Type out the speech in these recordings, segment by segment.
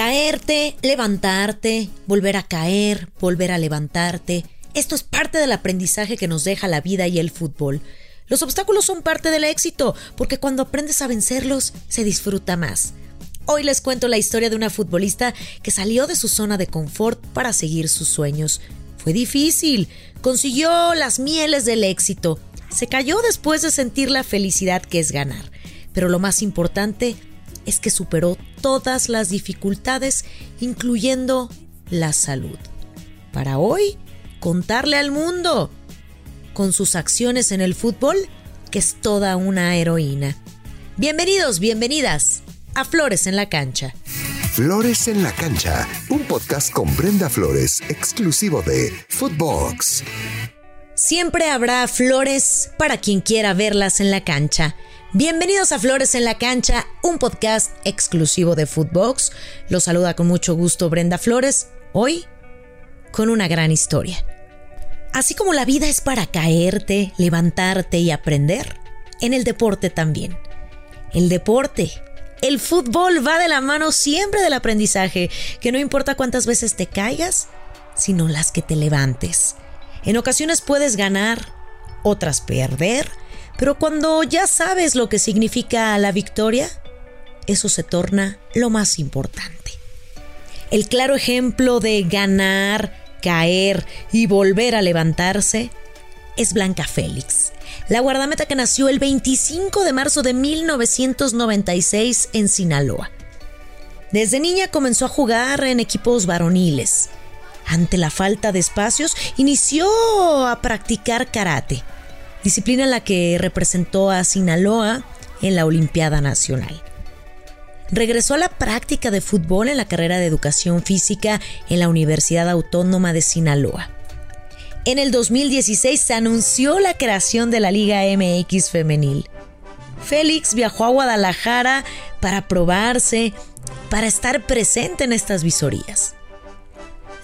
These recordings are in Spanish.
Caerte, levantarte, volver a caer, volver a levantarte. Esto es parte del aprendizaje que nos deja la vida y el fútbol. Los obstáculos son parte del éxito, porque cuando aprendes a vencerlos, se disfruta más. Hoy les cuento la historia de una futbolista que salió de su zona de confort para seguir sus sueños. Fue difícil, consiguió las mieles del éxito, se cayó después de sentir la felicidad que es ganar. Pero lo más importante es que superó todas las dificultades, incluyendo la salud. Para hoy, contarle al mundo, con sus acciones en el fútbol, que es toda una heroína. Bienvenidos, bienvenidas a Flores en la Cancha. Flores en la Cancha, un podcast con Brenda Flores, exclusivo de Footbox. Siempre habrá flores para quien quiera verlas en la cancha. Bienvenidos a Flores en la Cancha, un podcast exclusivo de Footbox. Los saluda con mucho gusto Brenda Flores, hoy con una gran historia. Así como la vida es para caerte, levantarte y aprender, en el deporte también. El deporte, el fútbol va de la mano siempre del aprendizaje, que no importa cuántas veces te caigas, sino las que te levantes. En ocasiones puedes ganar, otras perder, pero cuando ya sabes lo que significa la victoria, eso se torna lo más importante. El claro ejemplo de ganar, caer y volver a levantarse es Blanca Félix, la guardameta que nació el 25 de marzo de 1996 en Sinaloa. Desde niña comenzó a jugar en equipos varoniles. Ante la falta de espacios, inició a practicar karate disciplina en la que representó a Sinaloa en la Olimpiada Nacional. Regresó a la práctica de fútbol en la carrera de educación física en la Universidad Autónoma de Sinaloa. En el 2016 se anunció la creación de la Liga MX femenil. Félix viajó a Guadalajara para probarse, para estar presente en estas visorías.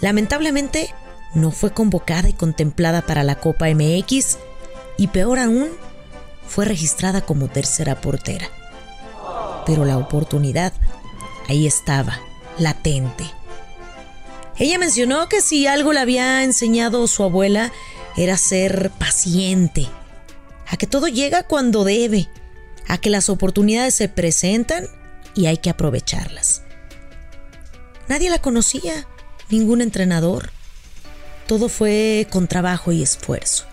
Lamentablemente, no fue convocada y contemplada para la Copa MX y peor aún, fue registrada como tercera portera. Pero la oportunidad ahí estaba, latente. Ella mencionó que si algo le había enseñado su abuela era ser paciente, a que todo llega cuando debe, a que las oportunidades se presentan y hay que aprovecharlas. Nadie la conocía, ningún entrenador. Todo fue con trabajo y esfuerzo.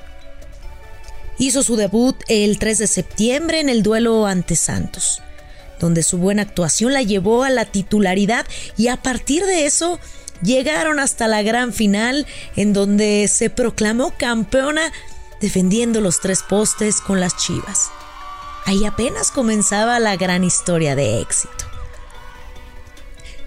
Hizo su debut el 3 de septiembre en el duelo ante Santos, donde su buena actuación la llevó a la titularidad y a partir de eso llegaron hasta la gran final en donde se proclamó campeona defendiendo los tres postes con las Chivas. Ahí apenas comenzaba la gran historia de éxito.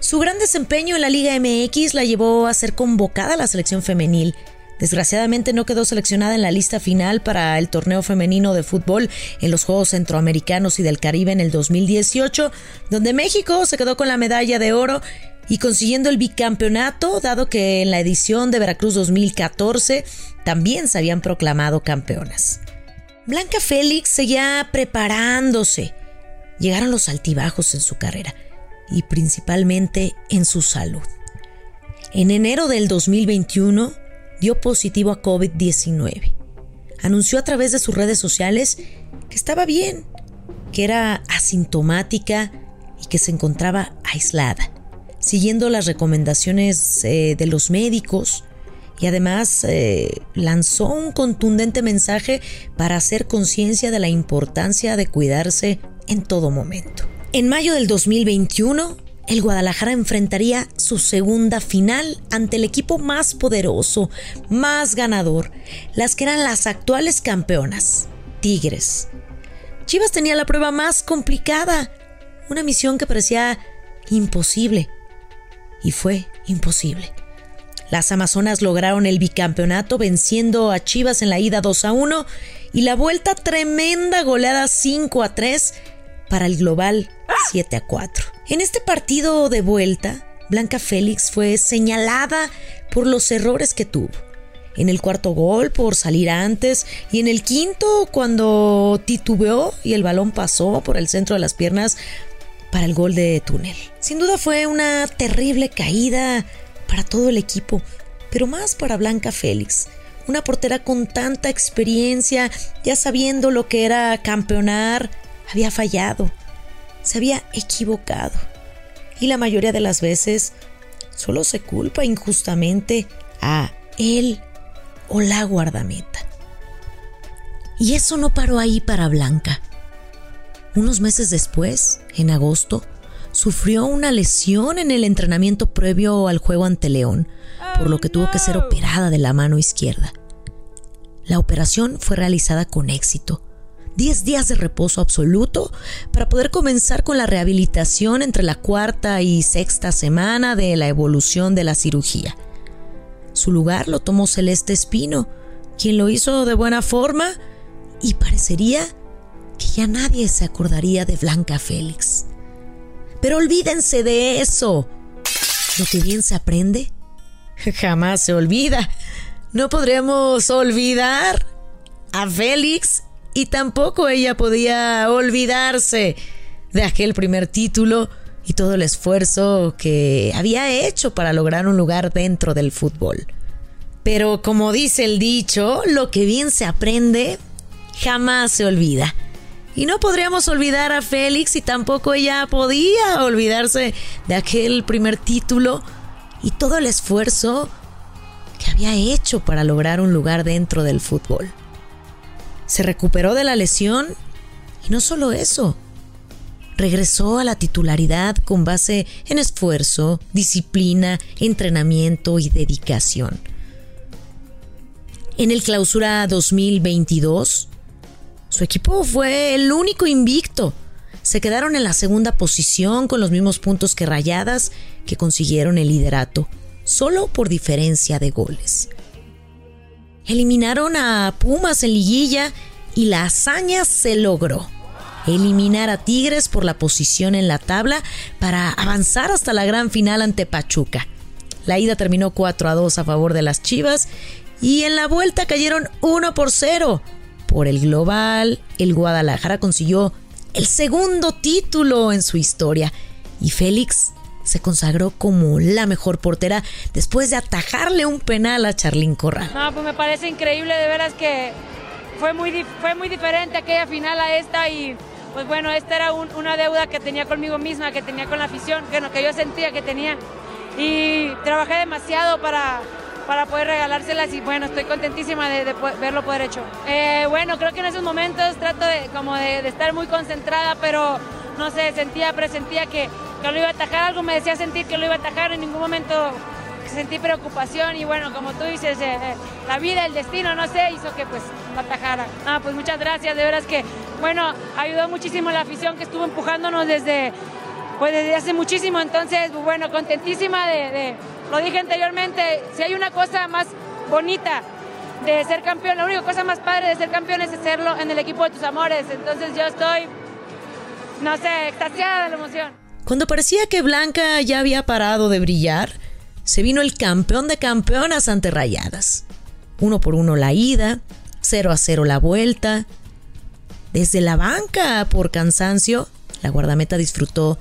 Su gran desempeño en la Liga MX la llevó a ser convocada a la selección femenil Desgraciadamente no quedó seleccionada en la lista final para el torneo femenino de fútbol en los Juegos Centroamericanos y del Caribe en el 2018, donde México se quedó con la medalla de oro y consiguiendo el bicampeonato, dado que en la edición de Veracruz 2014 también se habían proclamado campeonas. Blanca Félix seguía preparándose. Llegaron los altibajos en su carrera y principalmente en su salud. En enero del 2021, dio positivo a COVID-19. Anunció a través de sus redes sociales que estaba bien, que era asintomática y que se encontraba aislada, siguiendo las recomendaciones eh, de los médicos y además eh, lanzó un contundente mensaje para hacer conciencia de la importancia de cuidarse en todo momento. En mayo del 2021, el Guadalajara enfrentaría su segunda final ante el equipo más poderoso, más ganador, las que eran las actuales campeonas, Tigres. Chivas tenía la prueba más complicada, una misión que parecía imposible. Y fue imposible. Las Amazonas lograron el bicampeonato venciendo a Chivas en la ida 2 a 1 y la vuelta tremenda goleada 5 a 3 para el global 7 a 4. En este partido de vuelta, Blanca Félix fue señalada por los errores que tuvo. En el cuarto gol por salir antes y en el quinto cuando titubeó y el balón pasó por el centro de las piernas para el gol de túnel. Sin duda fue una terrible caída para todo el equipo, pero más para Blanca Félix, una portera con tanta experiencia, ya sabiendo lo que era campeonar, había fallado, se había equivocado. Y la mayoría de las veces solo se culpa injustamente a él o la guardameta. Y eso no paró ahí para Blanca. Unos meses después, en agosto, sufrió una lesión en el entrenamiento previo al juego ante León, por lo que tuvo que ser operada de la mano izquierda. La operación fue realizada con éxito. 10 días de reposo absoluto para poder comenzar con la rehabilitación entre la cuarta y sexta semana de la evolución de la cirugía. Su lugar lo tomó Celeste Espino, quien lo hizo de buena forma y parecería que ya nadie se acordaría de Blanca Félix. Pero olvídense de eso. Lo que bien se aprende, jamás se olvida. No podríamos olvidar a Félix y tampoco ella podía olvidarse de aquel primer título y todo el esfuerzo que había hecho para lograr un lugar dentro del fútbol. Pero como dice el dicho, lo que bien se aprende jamás se olvida. Y no podríamos olvidar a Félix y tampoco ella podía olvidarse de aquel primer título y todo el esfuerzo que había hecho para lograr un lugar dentro del fútbol. Se recuperó de la lesión y no solo eso, regresó a la titularidad con base en esfuerzo, disciplina, entrenamiento y dedicación. En el clausura 2022, su equipo fue el único invicto. Se quedaron en la segunda posición con los mismos puntos que Rayadas, que consiguieron el liderato, solo por diferencia de goles. Eliminaron a Pumas en liguilla y la hazaña se logró. Eliminar a Tigres por la posición en la tabla para avanzar hasta la gran final ante Pachuca. La ida terminó 4 a 2 a favor de las Chivas y en la vuelta cayeron 1 por 0 por el global, el Guadalajara consiguió el segundo título en su historia y Félix se consagró como la mejor portera después de atajarle un penal a Charlín Corral. No, pues me parece increíble, de veras que fue muy, fue muy diferente aquella final a esta y pues bueno, esta era una deuda que tenía conmigo misma, que tenía con la afición, que, que yo sentía que tenía y trabajé demasiado para, para poder regalárselas y bueno, estoy contentísima de, verlo poder hecho. Eh, bueno, creo que en esos momentos trato de, como de, estar muy concentrada, pero no sé, sentía, presentía que, que lo iba a atajar, algo me decía sentir que lo iba a atajar, en ningún momento sentí preocupación y bueno, como tú dices, eh, eh, la vida, el destino, no sé, hizo que pues lo atajara. Ah, pues muchas gracias, de veras que, bueno, ayudó muchísimo la afición que estuvo empujándonos desde, pues desde hace muchísimo, entonces, bueno, contentísima de lo dije anteriormente, si hay una cosa más bonita de ser campeón, la única cosa más padre de ser campeón es hacerlo en el equipo de tus amores. Entonces yo estoy, no sé, extasiada de la emoción. Cuando parecía que Blanca ya había parado de brillar, se vino el campeón de campeonas ante Rayadas. Uno por uno la ida, 0 a 0 la vuelta. Desde la banca, por cansancio, la guardameta disfrutó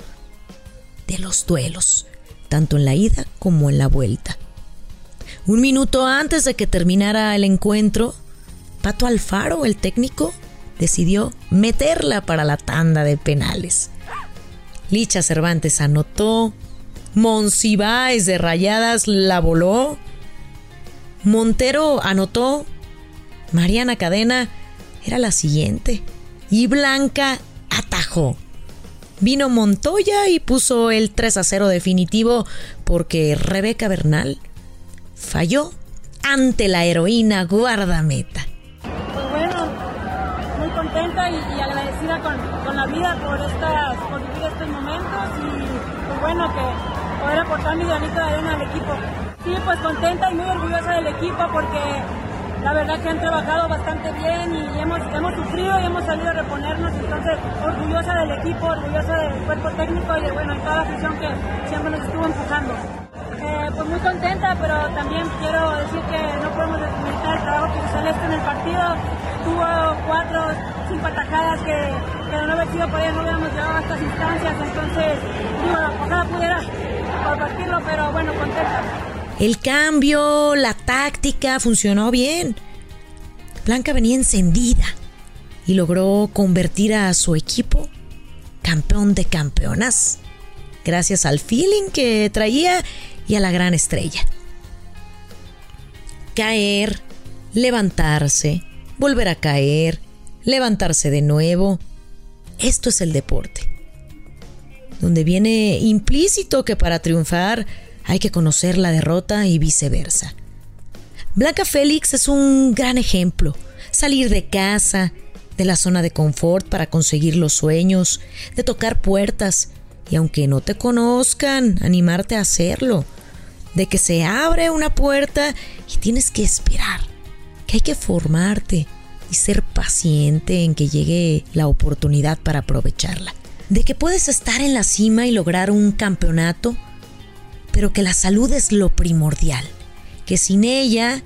de los duelos tanto en la ida como en la vuelta. Un minuto antes de que terminara el encuentro, Pato Alfaro, el técnico, decidió meterla para la tanda de penales. Licha Cervantes anotó, Monsiváis de Rayadas la voló, Montero anotó, Mariana Cadena era la siguiente y Blanca atajó. Vino Montoya y puso el 3 a 0 definitivo porque Rebeca Bernal falló ante la heroína guardameta. Contenta y, agradecida con, la vida por, estas, por vivir estos momentos y pues bueno, que poder aportar mi granito de arena al equipo. Sí, pues contenta y muy orgullosa del equipo porque la verdad que han trabajado bastante bien y hemos, hemos sufrido y hemos salido a reponernos, entonces orgullosa del equipo, orgullosa del cuerpo técnico y de bueno, toda la afición que siempre nos estuvo empujando. Eh, pues muy contenta, pero también quiero decir que Celeste en el partido. Tuvo cuatro, cinco atajadas que, que no haber sido por ella no hubiéramos llegado a estas instancias, entonces, digo, ojalá pudiera compartirlo, pero bueno, contenta. El cambio, la táctica funcionó bien. Blanca venía encendida y logró convertir a su equipo campeón de campeonas, gracias al feeling que traía y a la gran estrella. Caer, levantarse, volver a caer, levantarse de nuevo. Esto es el deporte, donde viene implícito que para triunfar hay que conocer la derrota y viceversa. Blanca Félix es un gran ejemplo. Salir de casa, de la zona de confort para conseguir los sueños, de tocar puertas y aunque no te conozcan, animarte a hacerlo. De que se abre una puerta y tienes que esperar, que hay que formarte y ser paciente en que llegue la oportunidad para aprovecharla. De que puedes estar en la cima y lograr un campeonato, pero que la salud es lo primordial, que sin ella,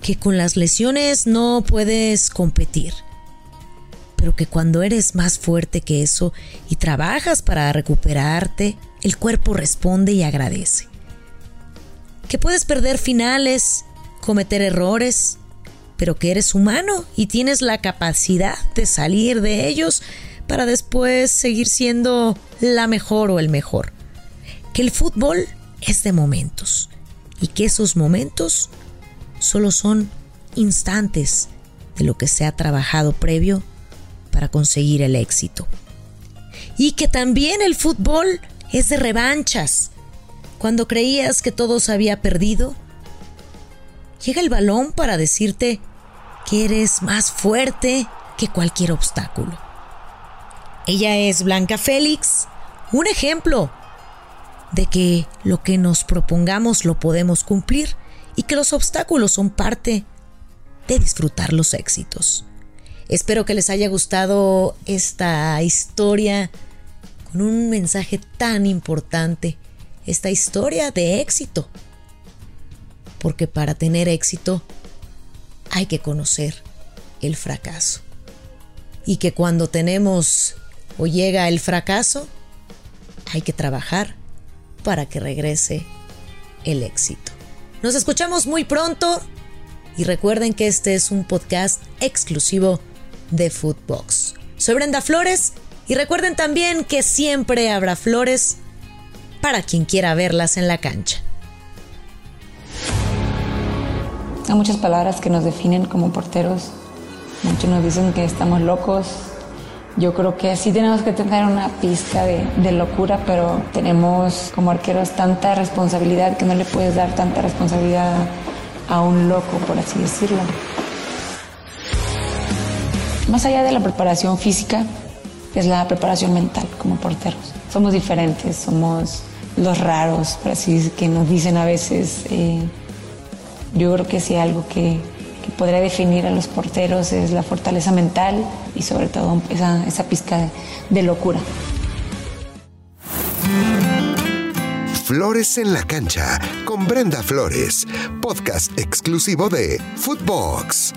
que con las lesiones no puedes competir pero que cuando eres más fuerte que eso y trabajas para recuperarte, el cuerpo responde y agradece. Que puedes perder finales, cometer errores, pero que eres humano y tienes la capacidad de salir de ellos para después seguir siendo la mejor o el mejor. Que el fútbol es de momentos y que esos momentos solo son instantes de lo que se ha trabajado previo para conseguir el éxito. Y que también el fútbol es de revanchas. Cuando creías que todo se había perdido, llega el balón para decirte que eres más fuerte que cualquier obstáculo. Ella es Blanca Félix, un ejemplo de que lo que nos propongamos lo podemos cumplir y que los obstáculos son parte de disfrutar los éxitos. Espero que les haya gustado esta historia con un mensaje tan importante, esta historia de éxito. Porque para tener éxito hay que conocer el fracaso. Y que cuando tenemos o llega el fracaso, hay que trabajar para que regrese el éxito. Nos escuchamos muy pronto y recuerden que este es un podcast exclusivo de Footbox. Soy Brenda Flores y recuerden también que siempre habrá flores para quien quiera verlas en la cancha. Hay muchas palabras que nos definen como porteros. Muchos nos dicen que estamos locos. Yo creo que sí tenemos que tener una pizca de, locura, pero tenemos como arqueros tanta responsabilidad que no le puedes dar tanta responsabilidad a un loco, por así decirlo. Más allá de la preparación física, es la preparación mental como porteros. Somos diferentes, somos los raros, por así que nos dicen a veces. Eh, yo creo que sí algo que, que, podría definir a los porteros es la fortaleza mental y sobre todo esa, esa pizca de locura. Flores en la cancha con Brenda Flores, podcast exclusivo de Footbox.